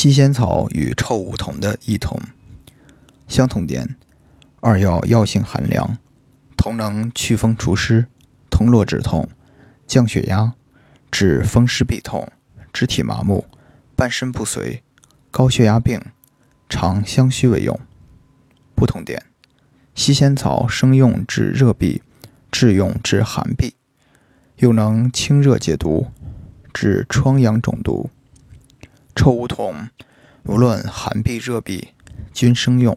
西仙草与臭梧桐的异同。相同点：二药药性寒凉，同能祛风除湿、通络止痛、降血压、治风湿痹痛、肢体麻木、半身不遂、高血压病，常相须为用。不同点：西仙草生用治热痹，治用治寒痹，又能清热解毒，治疮疡肿毒。臭梧桐，无论寒碧热碧，均生用。